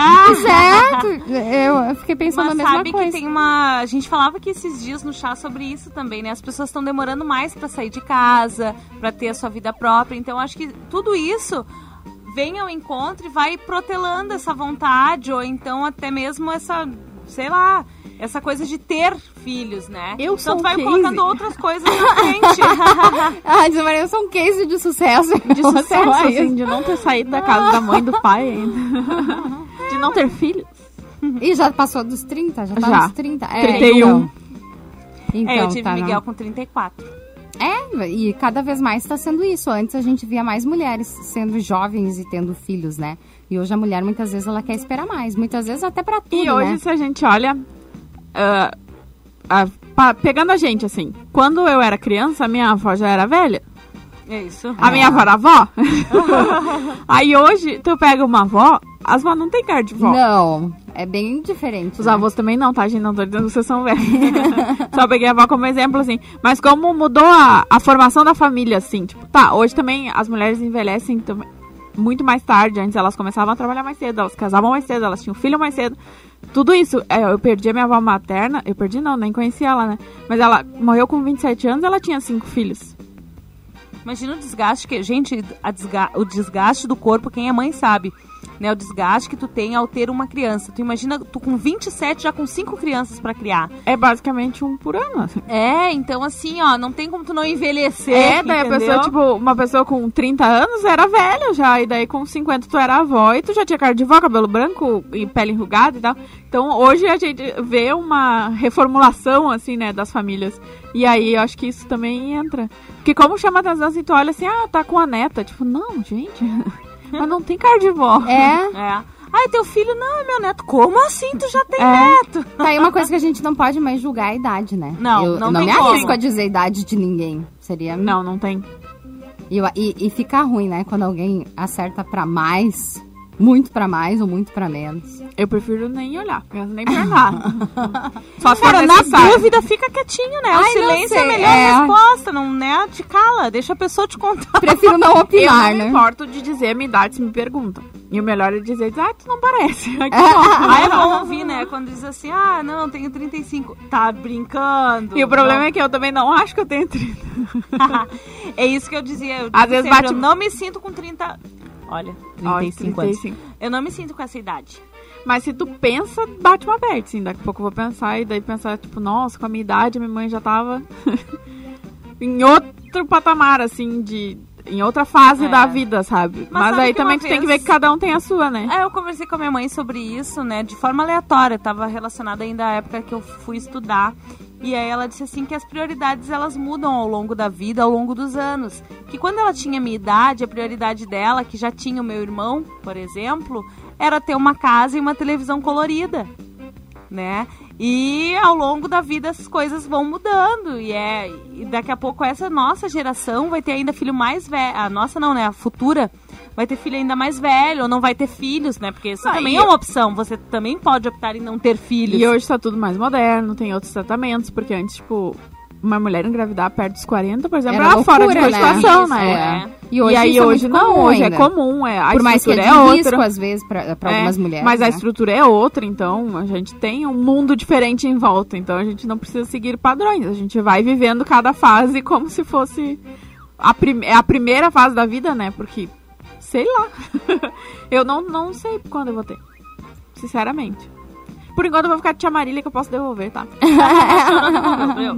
Certo! Eu fiquei pensando Mas a mesma sabe coisa. que tem uma. A gente falava que esses dias no chá sobre isso também, né? As pessoas estão demorando mais pra sair de casa, pra ter a sua vida própria. Então acho que tudo isso vem ao encontro e vai protelando essa vontade, ou então até mesmo essa, sei lá, essa coisa de ter filhos, né? Eu então sou tu vai case. colocando outras coisas na frente. Ah, Diz Maria, eu sou um case de sucesso. De sucesso, assim, de não ter saído da casa da mãe e do pai ainda. De não ter filhos. E já passou dos 30? Já tá Já. nos 30? É, 31. Então, então é, eu tive tá, não. Miguel com 34. É, e cada vez mais está sendo isso. Antes a gente via mais mulheres sendo jovens e tendo filhos, né? E hoje a mulher muitas vezes ela quer esperar mais. Muitas vezes até pra tudo, E hoje, né? se a gente olha. a- pa- pegando a gente, assim. Quando eu era criança, a minha avó já era velha. É isso. A minha avó era avó. Aí hoje, tu pega uma avó, as avós não tem cara de vó. Não, é bem diferente. Os né? avós também não, tá, gente? Não tô dizendo que vocês são velhos. Só peguei a avó como exemplo, assim. Mas como mudou a, a formação da família, assim. Tipo, tá, hoje também as mulheres envelhecem também muito mais tarde. Antes elas começavam a trabalhar mais cedo, elas casavam mais cedo, elas tinham filho mais cedo. Tudo isso, é, eu perdi a minha avó materna. Eu perdi não, nem conhecia ela, né? Mas ela morreu com 27 anos ela tinha cinco filhos. Imagina o desgaste que. Gente, desga- o desgaste do corpo, quem é mãe sabe. Né, o desgaste que tu tem ao ter uma criança. Tu imagina, tu com 27 já com cinco crianças pra criar. É basicamente um por ano. assim. É, então assim, ó, não tem como tu não envelhecer. É, daí a pessoa, tipo, uma pessoa com 30 anos era velha já, e daí com 50 tu era avó e tu já tinha cara de vó, cabelo branco e pele enrugada e tal. Então hoje a gente vê uma reformulação, assim, né, das famílias. E aí eu acho que isso também entra. Porque como chama atenção, assim, tu olha assim, ah, tá com a neta. Tipo, não, gente, mas não tem cara de vó. É, É. Ai, teu filho não é meu neto. Como assim tu já tem É. neto? tá aí uma coisa que a gente não pode mais julgar a idade, né? Não, eu, não eu não tem me como. arrisco a dizer a idade de ninguém. Seria. Não, não tem. E, e, e fica ruim, né? Quando alguém acerta pra mais, muito pra mais ou muito pra menos. Eu prefiro nem olhar, nem nada. Só se Cara, na dúvida, fica quietinho, né? o Ai, não silêncio é a melhor é. resposta, não, né? Te cala, deixa a pessoa te contar. Prefiro não Eu opinar, não me né? importo de dizer a minha idade se me perguntam. E o melhor é dizer, ah, tu não parece. Aqui, ó. Aí é bom ouvir, né? Quando diz assim, ah, não, tenho 35. Tá brincando. E o problema é que eu também não acho que eu tenho 30. é isso que eu dizia. Eu Às vezes sempre, bate- eu não me sinto com 30... Olha, 35, Olha, anos. 35. Eu não me sinto com essa idade. Mas se tu pensa, bate uma aberta, assim. Daqui a pouco eu vou pensar e daí pensar, tipo, nossa, com a minha idade, minha mãe já tava em outro patamar, assim, de em outra fase É. da vida, sabe? Mas, sabe aí também tu tem que vez- ver que cada um tem a sua, né? É, eu conversei com a minha mãe sobre isso, né, de forma aleatória, tava relacionada ainda à época que eu fui estudar. E aí ela disse assim que as prioridades elas mudam ao longo da vida, ao longo dos anos. Que quando ela tinha minha idade, a prioridade dela, que já tinha o meu irmão, por exemplo, era ter uma casa e uma televisão colorida, né? E ao longo da vida as coisas vão mudando e é e daqui a pouco essa nossa geração vai ter ainda filho mais velho, a nossa não, né, a futura vai ter filho ainda mais velho ou não vai ter filhos, né? Porque isso Ah, também é uma opção. Você também pode optar em não ter filhos. E hoje tá tudo mais moderno, tem outros tratamentos, porque antes, tipo, uma mulher engravidar perto dos 40, por exemplo, Era era, fora de loucura, né? cogitação, Isso, né? é. E hoje, e aí é hoje muito não, hoje ainda. é comum, é, a Por mais que é estrutura de é, risco, outra. às vezes, É, algumas mulheres. Mas a né? estrutura é outra, então a gente tem um mundo diferente em volta. Então a gente não precisa seguir padrões. A gente vai vivendo cada fase como se fosse a, prim é a primeira fase da vida, né? Porque, sei lá. eu não, não sei quando eu vou ter. Sinceramente. Por enquanto eu vou ficar de tia Marília que eu posso devolver, tá?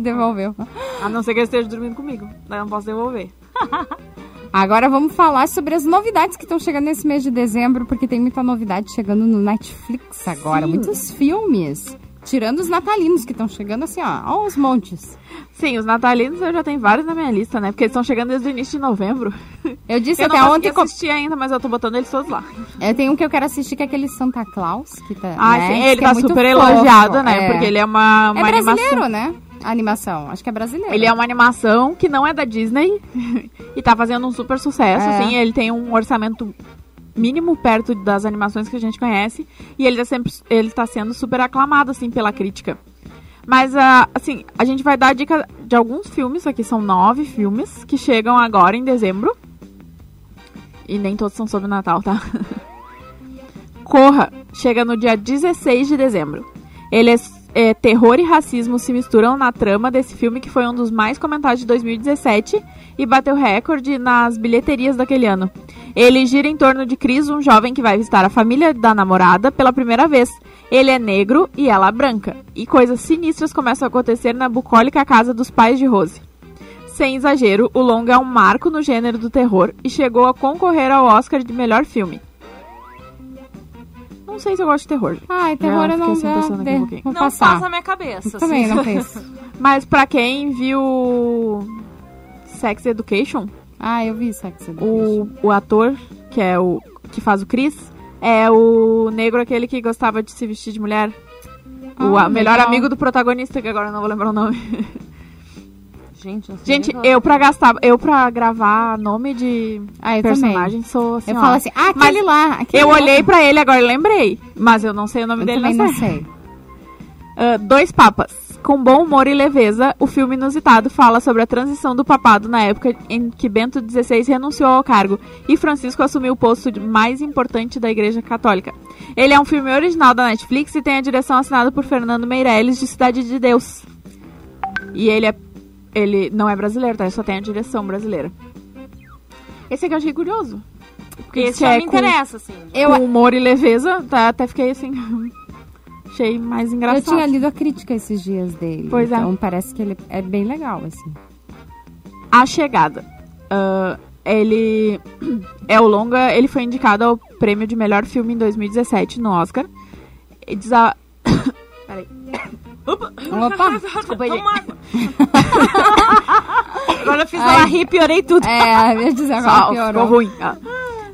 Devolveu. A não ser que eu esteja dormindo comigo. Daí eu não posso devolver. Agora vamos falar sobre as novidades que estão chegando nesse mês de dezembro, porque tem muita novidade chegando no Netflix agora. Muitos filmes. Tirando os natalinos que estão chegando assim, ó, aos montes. Sim, os natalinos eu já tenho vários na minha lista, né? Porque eles estão chegando desde o início de novembro. Eu disse Eu não até consegui ontem. co- assistir ainda, mas eu tô botando eles todos lá. Eu tenho um que eu quero assistir, que é aquele Santa Claus. Que tá, Ah, né, sim, ele é tá muito super fofo, elogiado, né? é. Porque ele é uma, uma É brasileiro, animação. né? A animação. Acho que é brasileiro. Ele é uma animação que não é da Disney e tá fazendo um super sucesso, É. assim. Ele tem um orçamento mínimo perto das animações que a gente conhece e ele tá sempre ele tá sendo super aclamado assim pela crítica. Mas ah, assim, a gente vai dar dica de alguns filmes, aqui são nove filmes que chegam agora em dezembro. E nem todos são sobre o Natal, tá? Corra chega no dia 16 de dezembro. Ele é, é, terror e racismo se misturam na trama desse filme que foi um dos mais comentados de 2017 e bateu recorde nas bilheterias daquele ano. Ele gira em torno de Chris, um jovem que vai visitar a família da namorada pela primeira vez. Ele é negro e ela branca. E coisas sinistras começam a acontecer na bucólica casa dos pais de Rose. Sem exagero, o longa é um marco no gênero do terror e chegou a concorrer ao Oscar de melhor filme. Não sei se eu gosto de terror. Ai, terror Já eu não fiquei assim, pensando aqui um Não passar. passa a minha cabeça. Também assim. não penso. Mas pra quem viu Sex Education, Ah, eu vi Sex Education. o, o ator que é o que faz o Chris é o negro aquele que gostava de se vestir de mulher. o Ah, a- melhor amigo do protagonista, que agora eu não vou lembrar o nome. Gente, não sei Gente, eu pra gastar, eu pra gravar nome de Ah, eu personagem sou assim, Eu ó. falo assim, ah, aquele lá. aquele Eu lá. olhei pra ele agora e lembrei, mas eu não sei o nome Eu dele também na não série. sei. Ah, Dois Papas. Com bom humor e leveza, o filme inusitado fala sobre a transição do papado na época em que Bento XVI renunciou ao cargo e Francisco assumiu o posto mais importante da Igreja Católica. Ele é um filme original da Netflix e tem a direção assinada por Fernando Meirelles, de Cidade de Deus. E ele é. Ele não é brasileiro, tá? Ele só tem a direção brasileira. Esse aqui eu achei curioso. Porque Esse esse é me com- interessa, assim. Eu, com humor e leveza, tá, até fiquei assim. achei mais eu engraçado. tinha lido a crítica esses dias dele. Pois é. então parece que ele é bem legal, assim. A Chegada. Ah, ele é o longa, ele foi indicado ao prêmio de melhor filme em 2017 no Oscar. E desa- Peraí. Opa! Desculpa. Toma água. Agora eu fiz Ai. rir e piorei tudo. É, eu ia dizer agora Só, ficou piorou. ruim.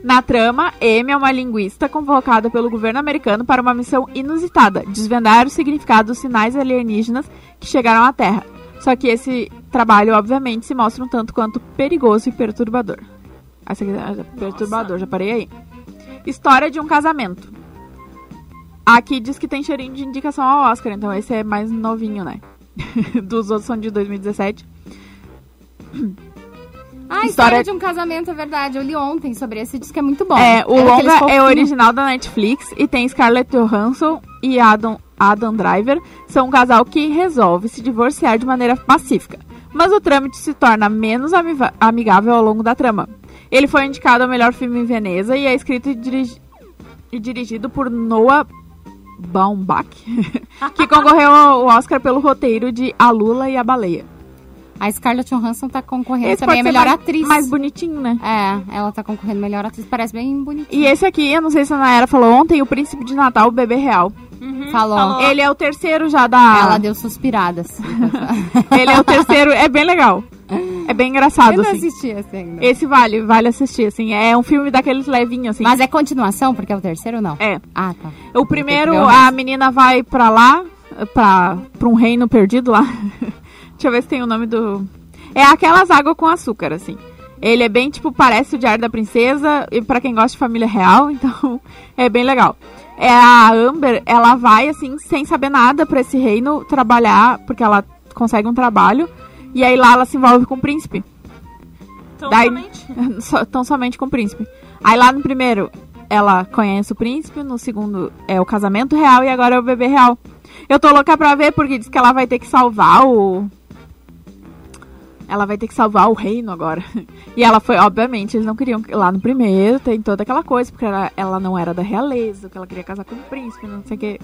Na trama, Amy é uma linguista convocada pelo governo americano para uma missão inusitada, desvendar o significado dos sinais alienígenas que chegaram à Terra. Só que esse trabalho, obviamente, se mostra um tanto quanto perigoso e perturbador. Essa aqui é perturbador, já parei aí. História de um casamento. Aqui diz que tem cheirinho de indicação ao Oscar, então esse é mais novinho, né? Dos outros são de 2017. Ah, História- história de um casamento, é verdade. Eu li ontem sobre esse, diz que é muito bom. É, o aqueles longa é original da Netflix e tem Scarlett Johansson e Adam, Adam Driver. São um casal que resolve se divorciar de maneira pacífica. Mas o trâmite se torna menos amigável ao longo da trama. Ele foi indicado ao melhor filme em Veneza e é escrito e, dirigi- e dirigido por Noah Baumbach, que concorreu ao Oscar pelo roteiro de A Lula e a Baleia. A Scarlett Johansson tá concorrendo Esse também a melhor mais, atriz. mais bonitinho, né? É, ela tá concorrendo melhor atriz. Parece bem bonitinho. E esse aqui, eu não sei se a Nayara falou ontem, o Príncipe de Natal, o bebê real. Uhum, Falou. Ele é o terceiro já da... Ela deu suspiradas. Ele é o terceiro, é bem legal. É bem Eu engraçado, não assim. assisti esse ainda. Esse vale, vale assistir, assim. É um filme daqueles levinhos, assim. Mas é continuação, porque é o terceiro não? É. Ah, tá. O primeiro, a menina vai pra lá, pra, pra um reino perdido lá. Deixa eu ver se tem o nome do... É aquelas águas com açúcar, assim. Ele é bem, tipo, parece o Diário da Princesa, e pra quem gosta de família real, então é bem legal. É a Amber, ela vai, assim, sem saber nada pra esse reino trabalhar, porque ela consegue um trabalho, e aí lá ela se envolve com o príncipe. Então, Daí- somente. Tão somente com o príncipe. Aí lá no primeiro, ela conhece o príncipe, no segundo é o casamento real e agora é o bebê real. Eu tô louca pra ver porque diz que ela vai ter que salvar o. Ela vai ter que salvar o reino agora. E ela foi, obviamente, eles não queriam. Lá no primeiro tem toda aquela coisa, porque ela, ela não era da realeza, que ela queria casar com o príncipe, não sei o quê.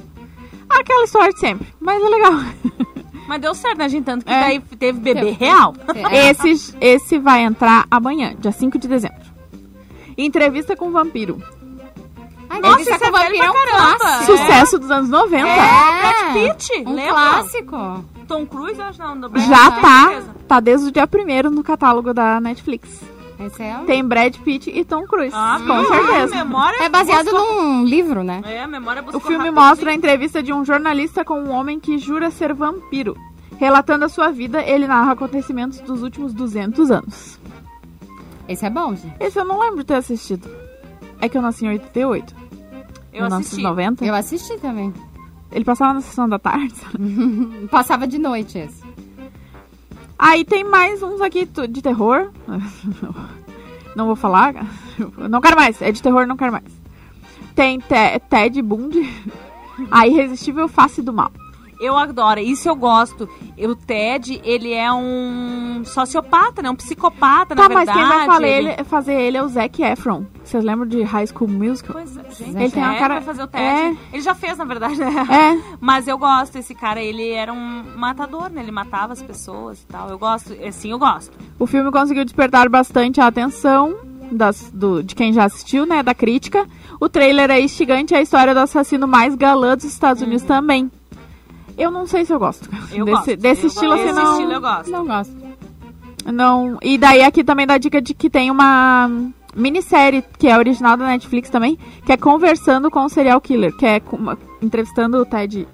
Aquela história de sempre. Mas é legal. Mas deu certo, né, gente? Tanto que É. daí teve bebê real. É. Esse, esse vai entrar amanhã, dia 5 de dezembro. Entrevista com o vampiro. Ai, Nossa, Entrevista isso é com o velho Vampiro é um pra caramba. clássico. Sucesso dos anos 90. É. Brad Pitt, Um lembra? clássico. Tom Cruise, acho não. do Brad Já tá, certeza. tá desde o dia 1 no catálogo da Netflix. Esse é, um- Tem Brad Pitt e Tom Cruise, Ah, com viu? certeza. Memória é baseado buscou- num livro, né? É, a memória buscou O filme mostra a entrevista de um jornalista com um homem que jura ser vampiro. Relatando a sua vida, ele narra acontecimentos dos últimos 200 anos. Esse é bom, gente. Esse eu não lembro de ter assistido. É que eu nasci em 88. Eu assisti. 1990. Eu assisti também. Ele passava na sessão da tarde. Passava de noite esse. Aí tem mais uns aqui de terror. Não vou falar. Não quero mais. É de terror, não quero mais. Tem Te- Ted Bundy. A Irresistível Face do Mal. Eu adoro, isso eu gosto. O Ted, ele é um sociopata, né? Um psicopata, Tá, na mas verdade. quem vai fazer ele, fazer ele é o Zac Efron. Vocês lembram de High School Musical? Pois é, gente. Ele tem uma é, cara- vai fazer o Ted. é. Ele já fez, na verdade, né? É. Mas eu gosto, esse cara, ele era um matador, né? Ele matava as pessoas e tal. Eu gosto, assim, eu gosto. O filme conseguiu despertar bastante a atenção das- do- de quem já assistiu, né? Da crítica. O trailer é instigante é a história do assassino mais galã dos Estados Unidos também. Eu não sei se eu gosto. Eu desse gosto. desse Eu estilo gosto. assim não. estilo eu gosto. Não gosto. Não. E daí aqui também dá dica de que tem uma minissérie que é original da Netflix também, que é Conversando com o Serial Killer, que é uma- entrevistando o Ted.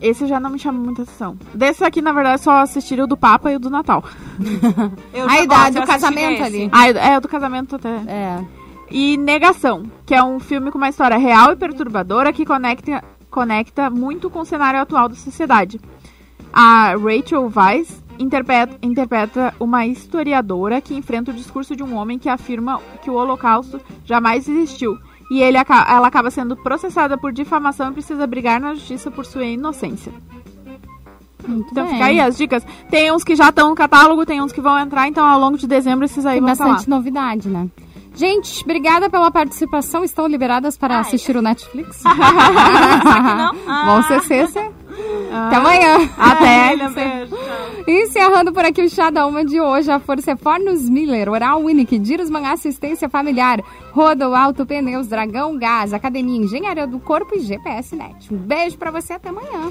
Esse já não me chama muita atenção. Desse aqui, na verdade, só assisti o do Papa e o do Natal. A idade do casamento ali. Ah, é o do casamento até. É. E Negação, que é um filme com uma história real e perturbadora que conecta, conecta muito com o cenário atual da sociedade. A Rachel Weisz interpreta, interpreta uma historiadora que enfrenta o discurso de um homem que afirma que o Holocausto jamais existiu. E ele, ela acaba sendo processada por difamação e precisa brigar na justiça por sua inocência. Muito Então bem. fica aí as dicas. Tem uns que já estão no catálogo, tem uns que vão entrar, então ao longo de dezembro esses aí Tem vão bastante novidade, né? Gente, obrigada pela participação. Estão liberadas para Ai. assistir o Netflix? Ah. Vão ser cessa. Até amanhã. Até. Ai, beijo. Encerrando por aqui o Chá da Uma de hoje, a Força é Fornos Miller, Oral Unique, Dirosman Assistência Familiar, Rodo Alto Pneus, Dragão Gás, Academia Engenharia do Corpo e GPS Net. Um beijo pra você, até amanhã.